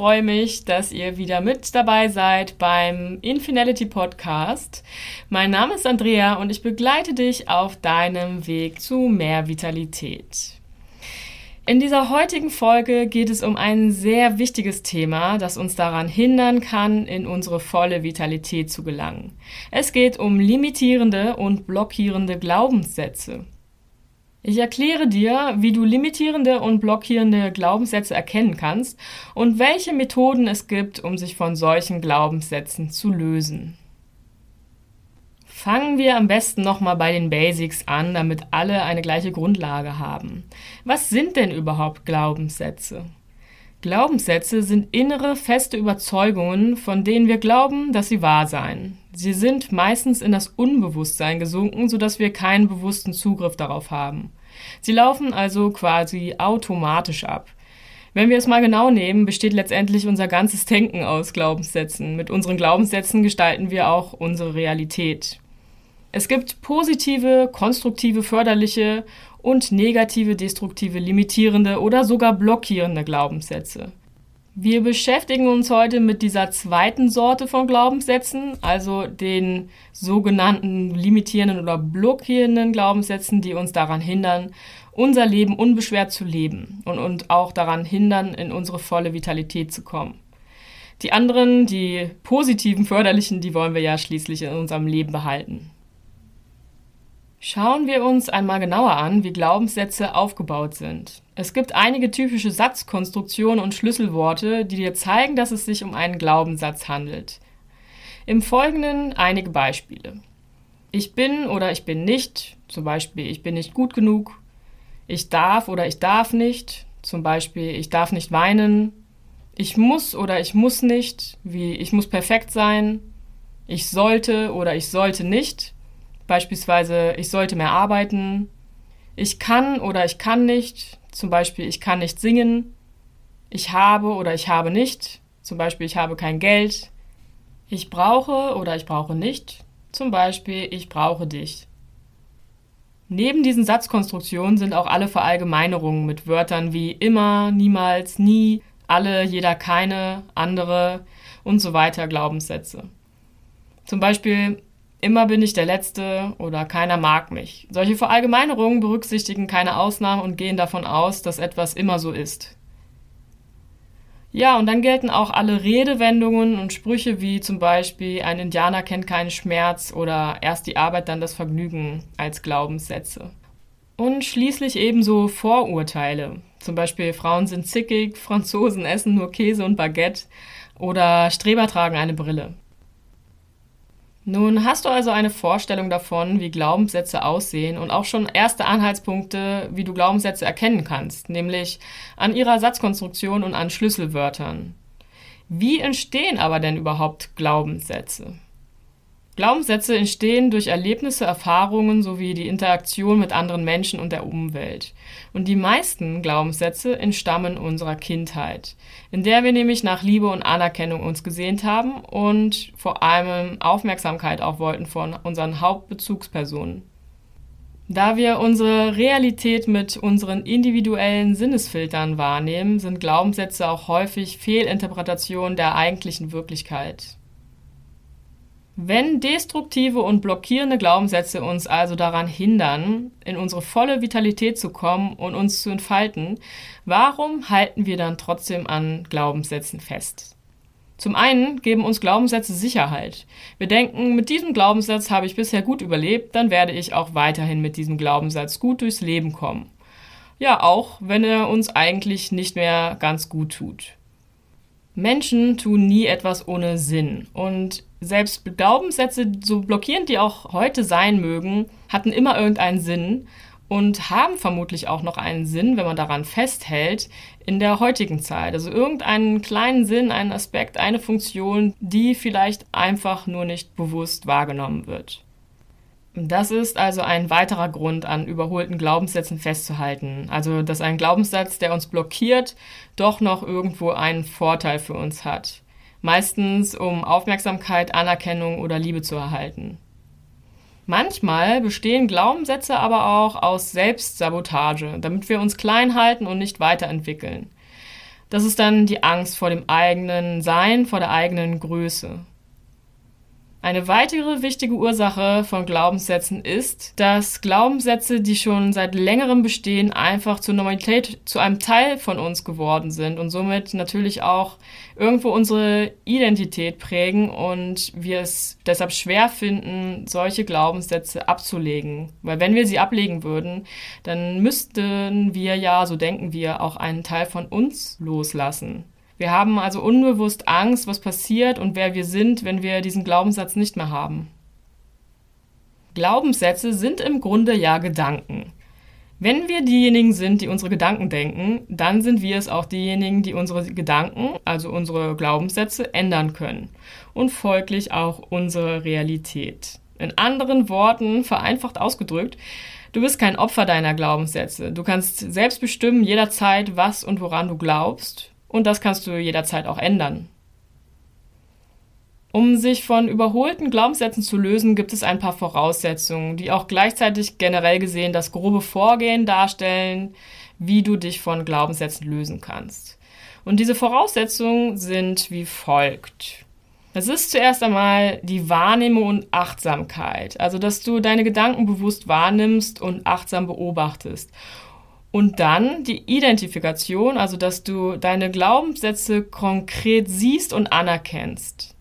freue mich, dass ihr wieder mit dabei seid beim Infinality Podcast. Mein Name ist Andrea und ich begleite dich auf deinem Weg zu mehr Vitalität. In dieser heutigen Folge geht es um ein sehr wichtiges Thema, das uns daran hindern kann, in unsere volle Vitalität zu gelangen. Es geht um limitierende und blockierende Glaubenssätze. Ich erkläre dir, wie du limitierende und blockierende Glaubenssätze erkennen kannst und welche Methoden es gibt, um sich von solchen Glaubenssätzen zu lösen. Fangen wir am besten nochmal bei den Basics an, damit alle eine gleiche Grundlage haben. Was sind denn überhaupt Glaubenssätze? Glaubenssätze sind innere, feste Überzeugungen, von denen wir glauben, dass sie wahr seien. Sie sind meistens in das Unbewusstsein gesunken, sodass wir keinen bewussten Zugriff darauf haben. Sie laufen also quasi automatisch ab. Wenn wir es mal genau nehmen, besteht letztendlich unser ganzes Denken aus Glaubenssätzen. Mit unseren Glaubenssätzen gestalten wir auch unsere Realität. Es gibt positive, konstruktive, förderliche und negative, destruktive, limitierende oder sogar blockierende Glaubenssätze. Wir beschäftigen uns heute mit dieser zweiten Sorte von Glaubenssätzen, also den sogenannten limitierenden oder blockierenden Glaubenssätzen, die uns daran hindern, unser Leben unbeschwert zu leben und, und auch daran hindern, in unsere volle Vitalität zu kommen. Die anderen, die positiven, förderlichen, die wollen wir ja schließlich in unserem Leben behalten. Schauen wir uns einmal genauer an, wie Glaubenssätze aufgebaut sind. Es gibt einige typische Satzkonstruktionen und Schlüsselworte, die dir zeigen, dass es sich um einen Glaubenssatz handelt. Im Folgenden einige Beispiele. Ich bin oder ich bin nicht, zum Beispiel ich bin nicht gut genug. Ich darf oder ich darf nicht, zum Beispiel ich darf nicht weinen. Ich muss oder ich muss nicht, wie ich muss perfekt sein. Ich sollte oder ich sollte nicht, Beispielsweise, ich sollte mehr arbeiten. Ich kann oder ich kann nicht. Zum Beispiel, ich kann nicht singen. Ich habe oder ich habe nicht. Zum Beispiel, ich habe kein Geld. Ich brauche oder ich brauche nicht. Zum Beispiel, ich brauche dich. Neben diesen Satzkonstruktionen sind auch alle Verallgemeinerungen mit Wörtern wie immer, niemals, nie, alle, jeder, keine, andere und so weiter Glaubenssätze. Zum Beispiel, Immer bin ich der Letzte oder keiner mag mich. Solche Verallgemeinerungen berücksichtigen keine Ausnahmen und gehen davon aus, dass etwas immer so ist. Ja, und dann gelten auch alle Redewendungen und Sprüche wie zum Beispiel ein Indianer kennt keinen Schmerz oder erst die Arbeit, dann das Vergnügen als Glaubenssätze. Und schließlich ebenso Vorurteile. Zum Beispiel Frauen sind zickig, Franzosen essen nur Käse und Baguette oder Streber tragen eine Brille. Nun hast du also eine Vorstellung davon, wie Glaubenssätze aussehen und auch schon erste Anhaltspunkte, wie du Glaubenssätze erkennen kannst, nämlich an ihrer Satzkonstruktion und an Schlüsselwörtern. Wie entstehen aber denn überhaupt Glaubenssätze? Glaubenssätze entstehen durch Erlebnisse, Erfahrungen sowie die Interaktion mit anderen Menschen und der Umwelt. Und die meisten Glaubenssätze entstammen unserer Kindheit, in der wir nämlich nach Liebe und Anerkennung uns gesehnt haben und vor allem Aufmerksamkeit auch wollten von unseren Hauptbezugspersonen. Da wir unsere Realität mit unseren individuellen Sinnesfiltern wahrnehmen, sind Glaubenssätze auch häufig Fehlinterpretationen der eigentlichen Wirklichkeit. Wenn destruktive und blockierende Glaubenssätze uns also daran hindern, in unsere volle Vitalität zu kommen und uns zu entfalten, warum halten wir dann trotzdem an Glaubenssätzen fest? Zum einen geben uns Glaubenssätze Sicherheit. Wir denken, mit diesem Glaubenssatz habe ich bisher gut überlebt, dann werde ich auch weiterhin mit diesem Glaubenssatz gut durchs Leben kommen. Ja, auch wenn er uns eigentlich nicht mehr ganz gut tut. Menschen tun nie etwas ohne Sinn. Und selbst Glaubenssätze, so blockierend die auch heute sein mögen, hatten immer irgendeinen Sinn und haben vermutlich auch noch einen Sinn, wenn man daran festhält, in der heutigen Zeit. Also irgendeinen kleinen Sinn, einen Aspekt, eine Funktion, die vielleicht einfach nur nicht bewusst wahrgenommen wird. Das ist also ein weiterer Grund, an überholten Glaubenssätzen festzuhalten. Also, dass ein Glaubenssatz, der uns blockiert, doch noch irgendwo einen Vorteil für uns hat. Meistens, um Aufmerksamkeit, Anerkennung oder Liebe zu erhalten. Manchmal bestehen Glaubenssätze aber auch aus Selbstsabotage, damit wir uns klein halten und nicht weiterentwickeln. Das ist dann die Angst vor dem eigenen Sein, vor der eigenen Größe. Eine weitere wichtige Ursache von Glaubenssätzen ist, dass Glaubenssätze, die schon seit längerem bestehen, einfach zur Normalität, zu einem Teil von uns geworden sind und somit natürlich auch irgendwo unsere Identität prägen und wir es deshalb schwer finden, solche Glaubenssätze abzulegen. Weil wenn wir sie ablegen würden, dann müssten wir ja, so denken wir, auch einen Teil von uns loslassen. Wir haben also unbewusst Angst, was passiert und wer wir sind, wenn wir diesen Glaubenssatz nicht mehr haben. Glaubenssätze sind im Grunde ja Gedanken. Wenn wir diejenigen sind, die unsere Gedanken denken, dann sind wir es auch diejenigen, die unsere Gedanken, also unsere Glaubenssätze, ändern können und folglich auch unsere Realität. In anderen Worten, vereinfacht ausgedrückt, du bist kein Opfer deiner Glaubenssätze. Du kannst selbst bestimmen jederzeit, was und woran du glaubst und das kannst du jederzeit auch ändern. Um sich von überholten Glaubenssätzen zu lösen, gibt es ein paar Voraussetzungen, die auch gleichzeitig generell gesehen das grobe Vorgehen darstellen, wie du dich von Glaubenssätzen lösen kannst. Und diese Voraussetzungen sind wie folgt. Es ist zuerst einmal die Wahrnehmung und Achtsamkeit, also dass du deine Gedanken bewusst wahrnimmst und achtsam beobachtest und dann die Identifikation, also dass du deine Glaubenssätze konkret siehst und anerkennst.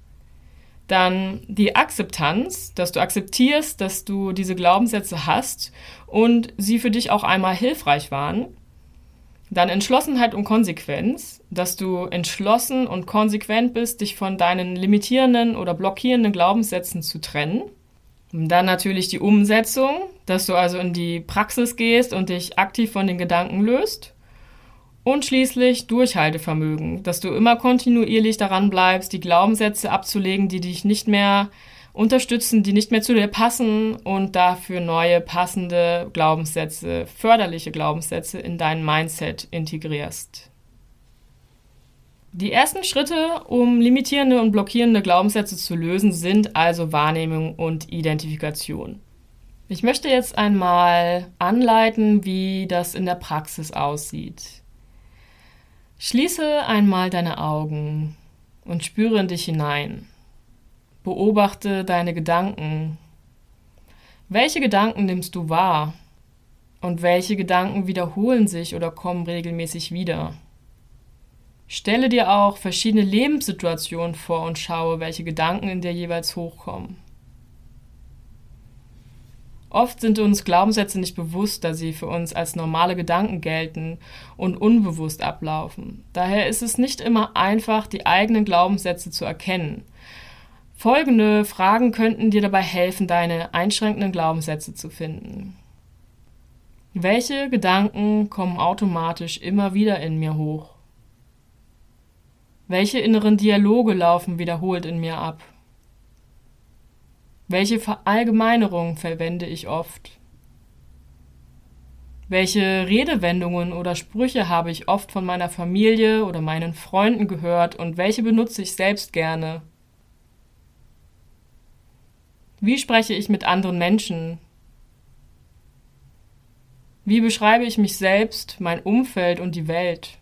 Dann die Akzeptanz, dass du akzeptierst, dass du diese Glaubenssätze hast und sie für dich auch einmal hilfreich waren. Dann Entschlossenheit und Konsequenz, dass du entschlossen und konsequent bist, dich von deinen limitierenden oder blockierenden Glaubenssätzen zu trennen. Dann natürlich die Umsetzung, dass du also in die Praxis gehst und dich aktiv von den Gedanken löst. Und schließlich Durchhaltevermögen, dass du immer kontinuierlich daran bleibst, die Glaubenssätze abzulegen, die dich nicht mehr unterstützen, die nicht mehr zu dir passen und dafür neue passende Glaubenssätze, förderliche Glaubenssätze in dein Mindset integrierst. Die ersten Schritte, um limitierende und blockierende Glaubenssätze zu lösen, sind also Wahrnehmung und Identifikation. Ich möchte jetzt einmal anleiten, wie das in der Praxis aussieht. Schließe einmal deine Augen und spüre in dich hinein. Beobachte deine Gedanken. Welche Gedanken nimmst du wahr? Und welche Gedanken wiederholen sich oder kommen regelmäßig wieder? Stelle dir auch verschiedene Lebenssituationen vor und schaue, welche Gedanken in dir jeweils hochkommen. Oft sind uns Glaubenssätze nicht bewusst, da sie für uns als normale Gedanken gelten und unbewusst ablaufen. Daher ist es nicht immer einfach, die eigenen Glaubenssätze zu erkennen. Folgende Fragen könnten dir dabei helfen, deine einschränkenden Glaubenssätze zu finden. Welche Gedanken kommen automatisch immer wieder in mir hoch? Welche inneren Dialoge laufen wiederholt in mir ab? Welche Verallgemeinerung verwende ich oft? Welche Redewendungen oder Sprüche habe ich oft von meiner Familie oder meinen Freunden gehört und welche benutze ich selbst gerne? Wie spreche ich mit anderen Menschen? Wie beschreibe ich mich selbst, mein Umfeld und die Welt?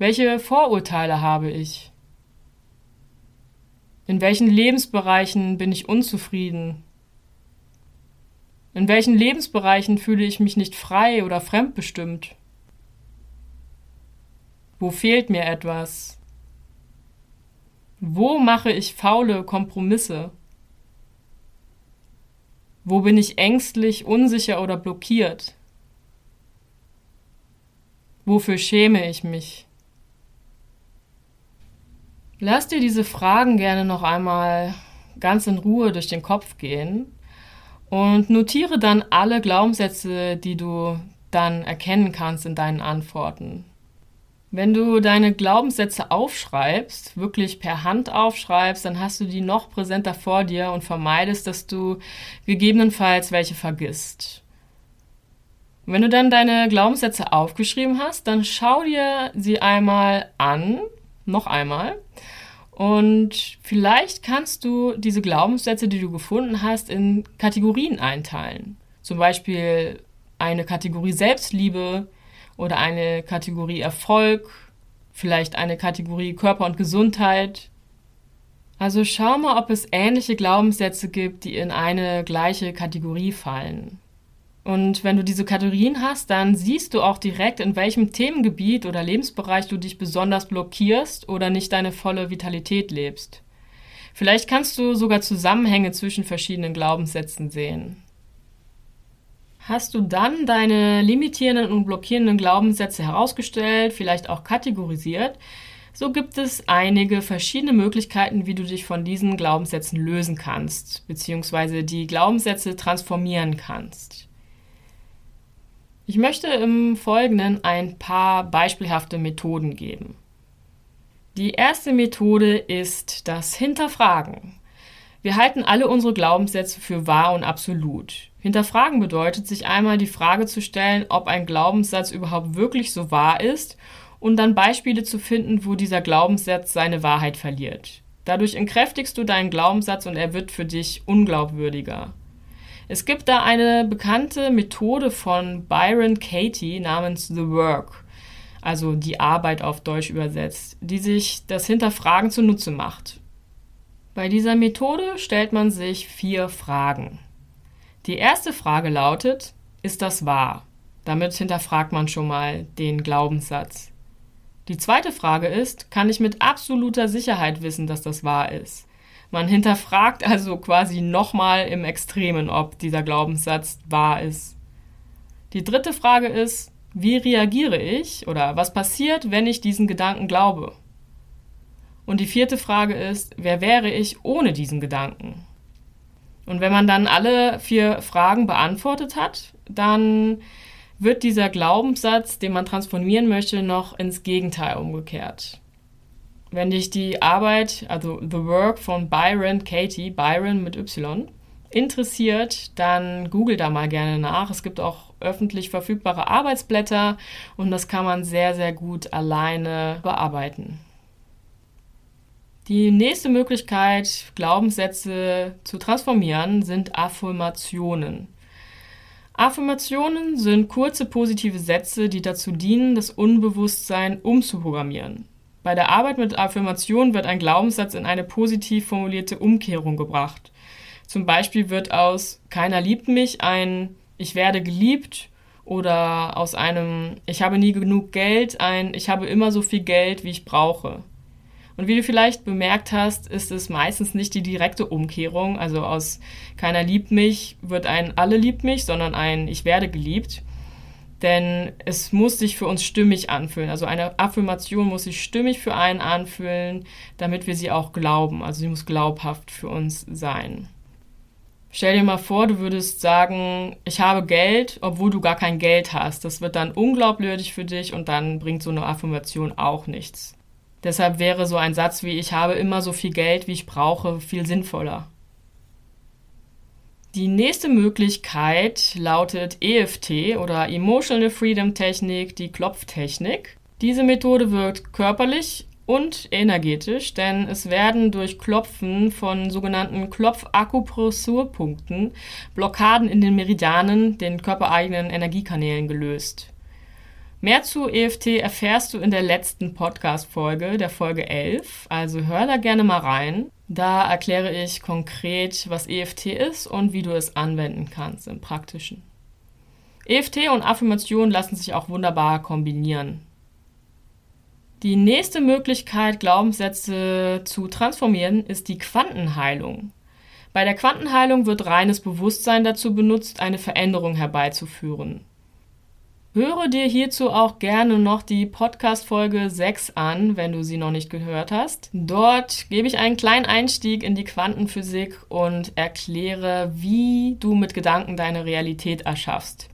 Welche Vorurteile habe ich? In welchen Lebensbereichen bin ich unzufrieden? In welchen Lebensbereichen fühle ich mich nicht frei oder fremdbestimmt? Wo fehlt mir etwas? Wo mache ich faule Kompromisse? Wo bin ich ängstlich, unsicher oder blockiert? Wofür schäme ich mich? Lass dir diese Fragen gerne noch einmal ganz in Ruhe durch den Kopf gehen und notiere dann alle Glaubenssätze, die du dann erkennen kannst in deinen Antworten. Wenn du deine Glaubenssätze aufschreibst, wirklich per Hand aufschreibst, dann hast du die noch präsenter vor dir und vermeidest, dass du gegebenenfalls welche vergisst. Wenn du dann deine Glaubenssätze aufgeschrieben hast, dann schau dir sie einmal an noch einmal. Und vielleicht kannst du diese Glaubenssätze, die du gefunden hast, in Kategorien einteilen. Zum Beispiel eine Kategorie Selbstliebe oder eine Kategorie Erfolg, vielleicht eine Kategorie Körper und Gesundheit. Also schau mal, ob es ähnliche Glaubenssätze gibt, die in eine gleiche Kategorie fallen. Und wenn du diese Kategorien hast, dann siehst du auch direkt, in welchem Themengebiet oder Lebensbereich du dich besonders blockierst oder nicht deine volle Vitalität lebst. Vielleicht kannst du sogar Zusammenhänge zwischen verschiedenen Glaubenssätzen sehen. Hast du dann deine limitierenden und blockierenden Glaubenssätze herausgestellt, vielleicht auch kategorisiert, so gibt es einige verschiedene Möglichkeiten, wie du dich von diesen Glaubenssätzen lösen kannst, beziehungsweise die Glaubenssätze transformieren kannst. Ich möchte im Folgenden ein paar beispielhafte Methoden geben. Die erste Methode ist das Hinterfragen. Wir halten alle unsere Glaubenssätze für wahr und absolut. Hinterfragen bedeutet, sich einmal die Frage zu stellen, ob ein Glaubenssatz überhaupt wirklich so wahr ist und dann Beispiele zu finden, wo dieser Glaubenssatz seine Wahrheit verliert. Dadurch entkräftigst du deinen Glaubenssatz und er wird für dich unglaubwürdiger. Es gibt da eine bekannte Methode von Byron Katie namens The Work, also die Arbeit auf Deutsch übersetzt, die sich das Hinterfragen zunutze macht. Bei dieser Methode stellt man sich vier Fragen. Die erste Frage lautet, ist das wahr? Damit hinterfragt man schon mal den Glaubenssatz. Die zweite Frage ist, kann ich mit absoluter Sicherheit wissen, dass das wahr ist? Man hinterfragt also quasi nochmal im Extremen, ob dieser Glaubenssatz wahr ist. Die dritte Frage ist, wie reagiere ich oder was passiert, wenn ich diesen Gedanken glaube? Und die vierte Frage ist, wer wäre ich ohne diesen Gedanken? Und wenn man dann alle vier Fragen beantwortet hat, dann wird dieser Glaubenssatz, den man transformieren möchte, noch ins Gegenteil umgekehrt. Wenn dich die Arbeit, also The Work von Byron Katie, Byron mit Y, interessiert, dann google da mal gerne nach. Es gibt auch öffentlich verfügbare Arbeitsblätter und das kann man sehr, sehr gut alleine bearbeiten. Die nächste Möglichkeit, Glaubenssätze zu transformieren, sind Affirmationen. Affirmationen sind kurze positive Sätze, die dazu dienen, das Unbewusstsein umzuprogrammieren. Bei der Arbeit mit Affirmation wird ein Glaubenssatz in eine positiv formulierte Umkehrung gebracht. Zum Beispiel wird aus keiner liebt mich ein ich werde geliebt oder aus einem ich habe nie genug Geld ein ich habe immer so viel Geld, wie ich brauche. Und wie du vielleicht bemerkt hast, ist es meistens nicht die direkte Umkehrung. Also aus keiner liebt mich wird ein alle liebt mich, sondern ein ich werde geliebt. Denn es muss sich für uns stimmig anfühlen. Also eine Affirmation muss sich stimmig für einen anfühlen, damit wir sie auch glauben. Also sie muss glaubhaft für uns sein. Stell dir mal vor, du würdest sagen, ich habe Geld, obwohl du gar kein Geld hast. Das wird dann unglaubwürdig für dich und dann bringt so eine Affirmation auch nichts. Deshalb wäre so ein Satz wie ich habe immer so viel Geld, wie ich brauche, viel sinnvoller. Die nächste Möglichkeit lautet EFT oder Emotional Freedom Technik, die Klopftechnik. Diese Methode wirkt körperlich und energetisch, denn es werden durch Klopfen von sogenannten Klopfakupressurpunkten Blockaden in den Meridianen, den körpereigenen Energiekanälen gelöst. Mehr zu EFT erfährst du in der letzten Podcast-Folge, der Folge 11, also hör da gerne mal rein. Da erkläre ich konkret, was EFT ist und wie du es anwenden kannst im Praktischen. EFT und Affirmation lassen sich auch wunderbar kombinieren. Die nächste Möglichkeit, Glaubenssätze zu transformieren, ist die Quantenheilung. Bei der Quantenheilung wird reines Bewusstsein dazu benutzt, eine Veränderung herbeizuführen. Höre dir hierzu auch gerne noch die Podcast-Folge 6 an, wenn du sie noch nicht gehört hast. Dort gebe ich einen kleinen Einstieg in die Quantenphysik und erkläre, wie du mit Gedanken deine Realität erschaffst.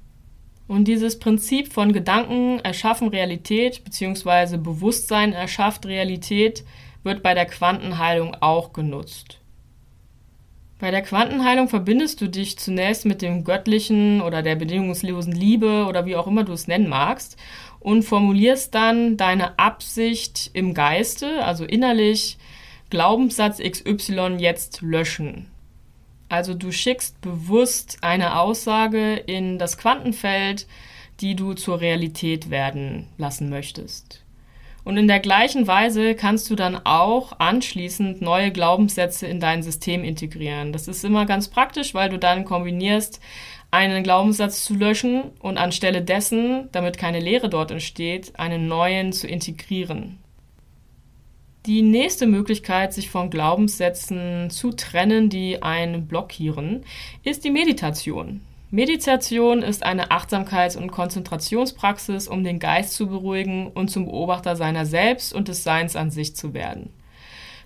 Und dieses Prinzip von Gedanken erschaffen Realität bzw. Bewusstsein erschafft Realität wird bei der Quantenheilung auch genutzt. Bei der Quantenheilung verbindest du dich zunächst mit dem Göttlichen oder der bedingungslosen Liebe oder wie auch immer du es nennen magst und formulierst dann deine Absicht im Geiste, also innerlich, Glaubenssatz XY jetzt löschen. Also du schickst bewusst eine Aussage in das Quantenfeld, die du zur Realität werden lassen möchtest. Und in der gleichen Weise kannst du dann auch anschließend neue Glaubenssätze in dein System integrieren. Das ist immer ganz praktisch, weil du dann kombinierst, einen Glaubenssatz zu löschen und anstelle dessen, damit keine Lehre dort entsteht, einen neuen zu integrieren. Die nächste Möglichkeit, sich von Glaubenssätzen zu trennen, die einen blockieren, ist die Meditation. Meditation ist eine Achtsamkeits- und Konzentrationspraxis, um den Geist zu beruhigen und zum Beobachter seiner selbst und des Seins an sich zu werden.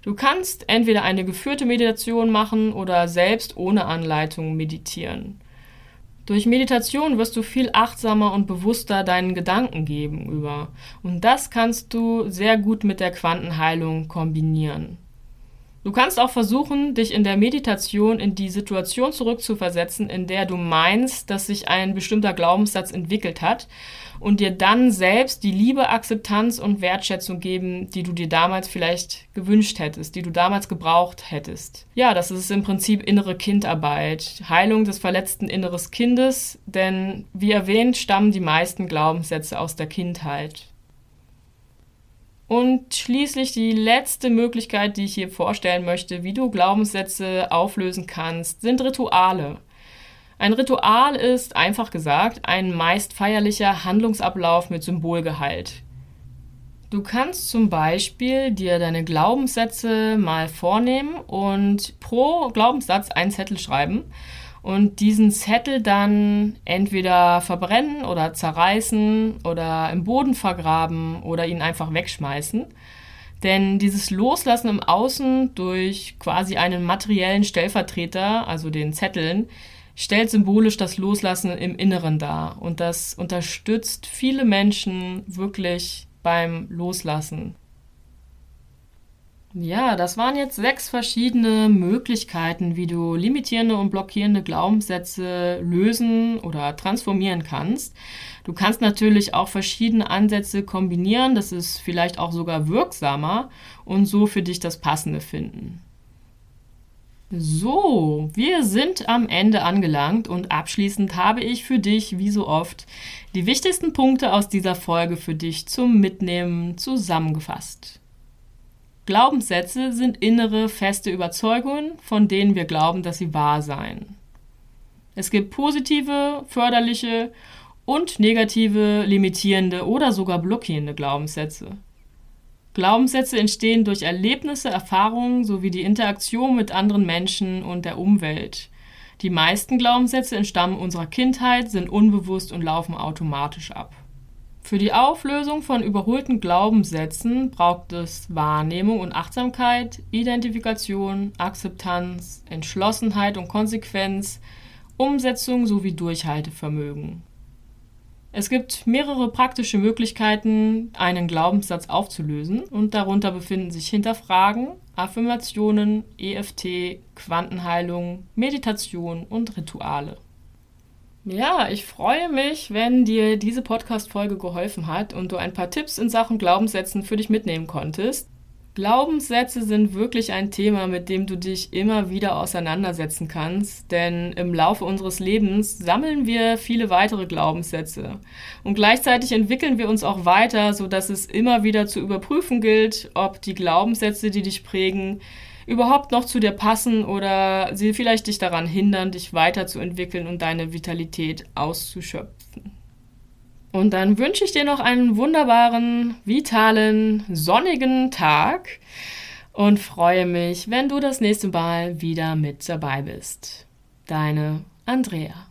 Du kannst entweder eine geführte Meditation machen oder selbst ohne Anleitung meditieren. Durch Meditation wirst du viel achtsamer und bewusster deinen Gedanken gegenüber. Und das kannst du sehr gut mit der Quantenheilung kombinieren. Du kannst auch versuchen, dich in der Meditation in die Situation zurückzuversetzen, in der du meinst, dass sich ein bestimmter Glaubenssatz entwickelt hat und dir dann selbst die Liebe, Akzeptanz und Wertschätzung geben, die du dir damals vielleicht gewünscht hättest, die du damals gebraucht hättest. Ja, das ist im Prinzip innere Kindarbeit, Heilung des verletzten inneres Kindes, denn wie erwähnt stammen die meisten Glaubenssätze aus der Kindheit. Und schließlich die letzte Möglichkeit, die ich hier vorstellen möchte, wie du Glaubenssätze auflösen kannst, sind Rituale. Ein Ritual ist, einfach gesagt, ein meist feierlicher Handlungsablauf mit Symbolgehalt. Du kannst zum Beispiel dir deine Glaubenssätze mal vornehmen und pro Glaubenssatz einen Zettel schreiben und diesen Zettel dann entweder verbrennen oder zerreißen oder im Boden vergraben oder ihn einfach wegschmeißen. Denn dieses Loslassen im Außen durch quasi einen materiellen Stellvertreter, also den Zetteln, stellt symbolisch das Loslassen im Inneren dar. Und das unterstützt viele Menschen wirklich beim Loslassen. Ja, das waren jetzt sechs verschiedene Möglichkeiten, wie du limitierende und blockierende Glaubenssätze lösen oder transformieren kannst. Du kannst natürlich auch verschiedene Ansätze kombinieren, das ist vielleicht auch sogar wirksamer und so für dich das Passende finden. So, wir sind am Ende angelangt und abschließend habe ich für dich, wie so oft, die wichtigsten Punkte aus dieser Folge für dich zum Mitnehmen zusammengefasst. Glaubenssätze sind innere, feste Überzeugungen, von denen wir glauben, dass sie wahr seien. Es gibt positive, förderliche und negative, limitierende oder sogar blockierende Glaubenssätze. Glaubenssätze entstehen durch Erlebnisse, Erfahrungen sowie die Interaktion mit anderen Menschen und der Umwelt. Die meisten Glaubenssätze entstammen unserer Kindheit, sind unbewusst und laufen automatisch ab. Für die Auflösung von überholten Glaubenssätzen braucht es Wahrnehmung und Achtsamkeit, Identifikation, Akzeptanz, Entschlossenheit und Konsequenz, Umsetzung sowie Durchhaltevermögen. Es gibt mehrere praktische Möglichkeiten, einen Glaubenssatz aufzulösen und darunter befinden sich Hinterfragen, Affirmationen, EFT, Quantenheilung, Meditation und Rituale. Ja, ich freue mich, wenn dir diese Podcast-Folge geholfen hat und du ein paar Tipps in Sachen Glaubenssätzen für dich mitnehmen konntest. Glaubenssätze sind wirklich ein Thema, mit dem du dich immer wieder auseinandersetzen kannst, denn im Laufe unseres Lebens sammeln wir viele weitere Glaubenssätze und gleichzeitig entwickeln wir uns auch weiter, sodass es immer wieder zu überprüfen gilt, ob die Glaubenssätze, die dich prägen, überhaupt noch zu dir passen oder sie vielleicht dich daran hindern, dich weiterzuentwickeln und deine Vitalität auszuschöpfen. Und dann wünsche ich dir noch einen wunderbaren, vitalen, sonnigen Tag und freue mich, wenn du das nächste Mal wieder mit dabei bist. Deine Andrea.